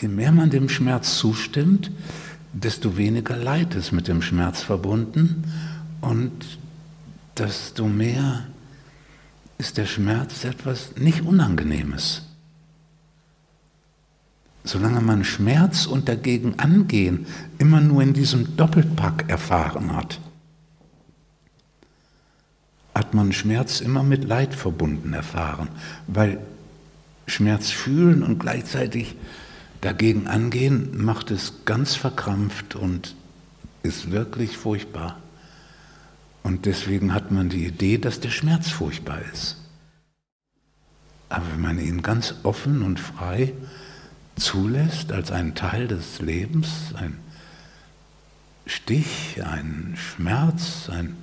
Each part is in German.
je mehr man dem Schmerz zustimmt, desto weniger Leid ist mit dem Schmerz verbunden und desto mehr ist der Schmerz etwas nicht Unangenehmes. Solange man Schmerz und dagegen angehen immer nur in diesem Doppelpack erfahren hat, hat man Schmerz immer mit Leid verbunden erfahren, weil Schmerz fühlen und gleichzeitig dagegen angehen macht es ganz verkrampft und ist wirklich furchtbar. Und deswegen hat man die Idee, dass der Schmerz furchtbar ist. Aber wenn man ihn ganz offen und frei zulässt als einen Teil des Lebens, ein Stich, ein Schmerz, ein,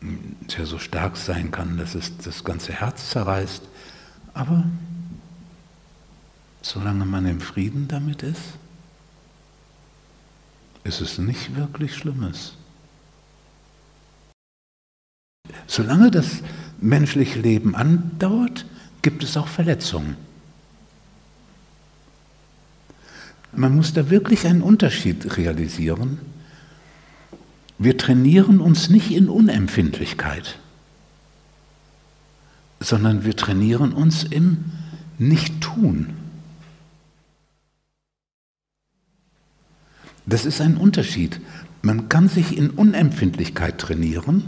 der so stark sein kann, dass es das ganze Herz zerreißt, aber solange man im Frieden damit ist, ist es nicht wirklich Schlimmes. Solange das menschliche Leben andauert, gibt es auch Verletzungen. Man muss da wirklich einen Unterschied realisieren. Wir trainieren uns nicht in Unempfindlichkeit, sondern wir trainieren uns im Nicht-Tun. Das ist ein Unterschied. Man kann sich in Unempfindlichkeit trainieren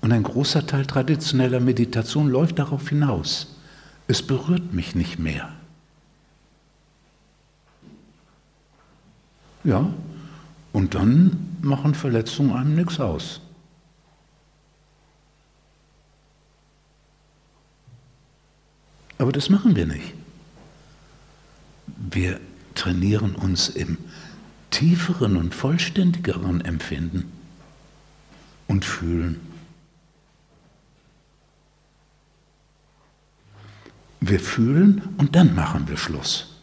und ein großer Teil traditioneller Meditation läuft darauf hinaus. Es berührt mich nicht mehr. Ja, und dann machen Verletzungen einem nichts aus. Aber das machen wir nicht. Wir trainieren uns im tieferen und vollständigeren Empfinden und Fühlen. Wir fühlen und dann machen wir Schluss.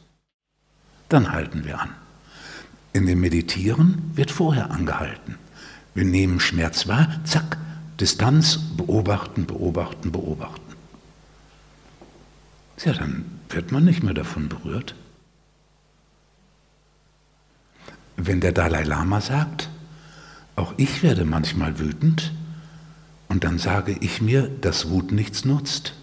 Dann halten wir an. In dem Meditieren wird vorher angehalten. Wir nehmen Schmerz wahr, zack, Distanz, beobachten, beobachten, beobachten. Ja, dann wird man nicht mehr davon berührt. Wenn der Dalai Lama sagt, auch ich werde manchmal wütend, und dann sage ich mir, dass Wut nichts nutzt,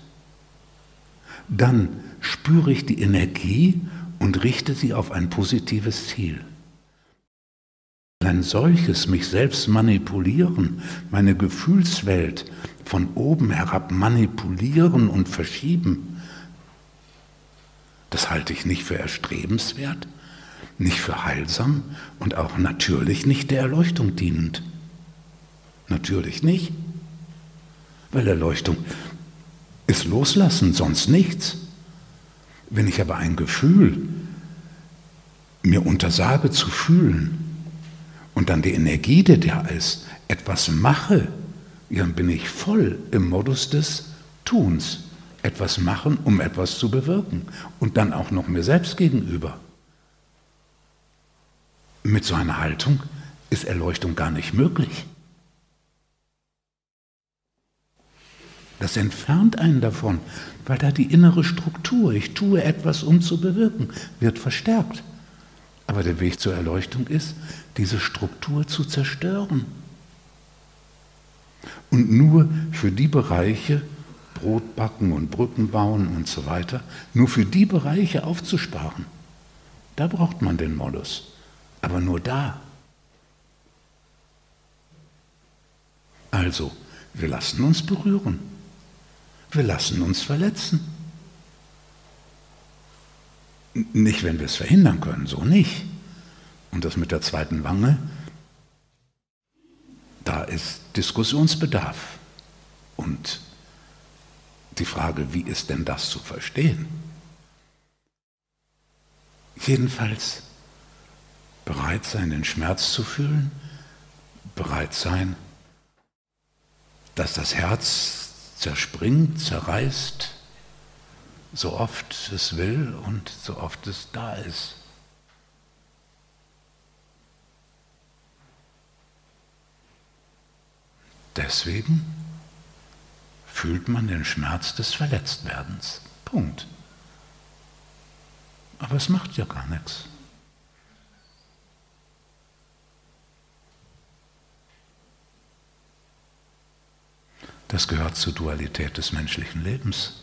dann spüre ich die Energie und richte sie auf ein positives Ziel. Ein solches mich selbst manipulieren, meine Gefühlswelt von oben herab manipulieren und verschieben, das halte ich nicht für erstrebenswert, nicht für heilsam und auch natürlich nicht der Erleuchtung dienend. Natürlich nicht, weil Erleuchtung ist loslassen, sonst nichts. Wenn ich aber ein Gefühl mir untersage zu fühlen und dann die Energie, die da ist, etwas mache, dann bin ich voll im Modus des Tuns. Etwas machen, um etwas zu bewirken. Und dann auch noch mir selbst gegenüber. Mit so einer Haltung ist Erleuchtung gar nicht möglich. Das entfernt einen davon, weil da die innere Struktur, ich tue etwas, um zu bewirken, wird verstärkt. Aber der Weg zur Erleuchtung ist, diese Struktur zu zerstören. Und nur für die Bereiche, Brot backen und Brücken bauen und so weiter, nur für die Bereiche aufzusparen. Da braucht man den Modus aber nur da. Also, wir lassen uns berühren. Wir lassen uns verletzen. Nicht, wenn wir es verhindern können, so nicht. Und das mit der zweiten Wange, da ist Diskussionsbedarf. Und die Frage, wie ist denn das zu verstehen? Jedenfalls bereit sein, den Schmerz zu fühlen, bereit sein, dass das Herz zerspringt, zerreißt, so oft es will und so oft es da ist. Deswegen fühlt man den Schmerz des Verletztwerdens. Punkt. Aber es macht ja gar nichts. Das gehört zur Dualität des menschlichen Lebens.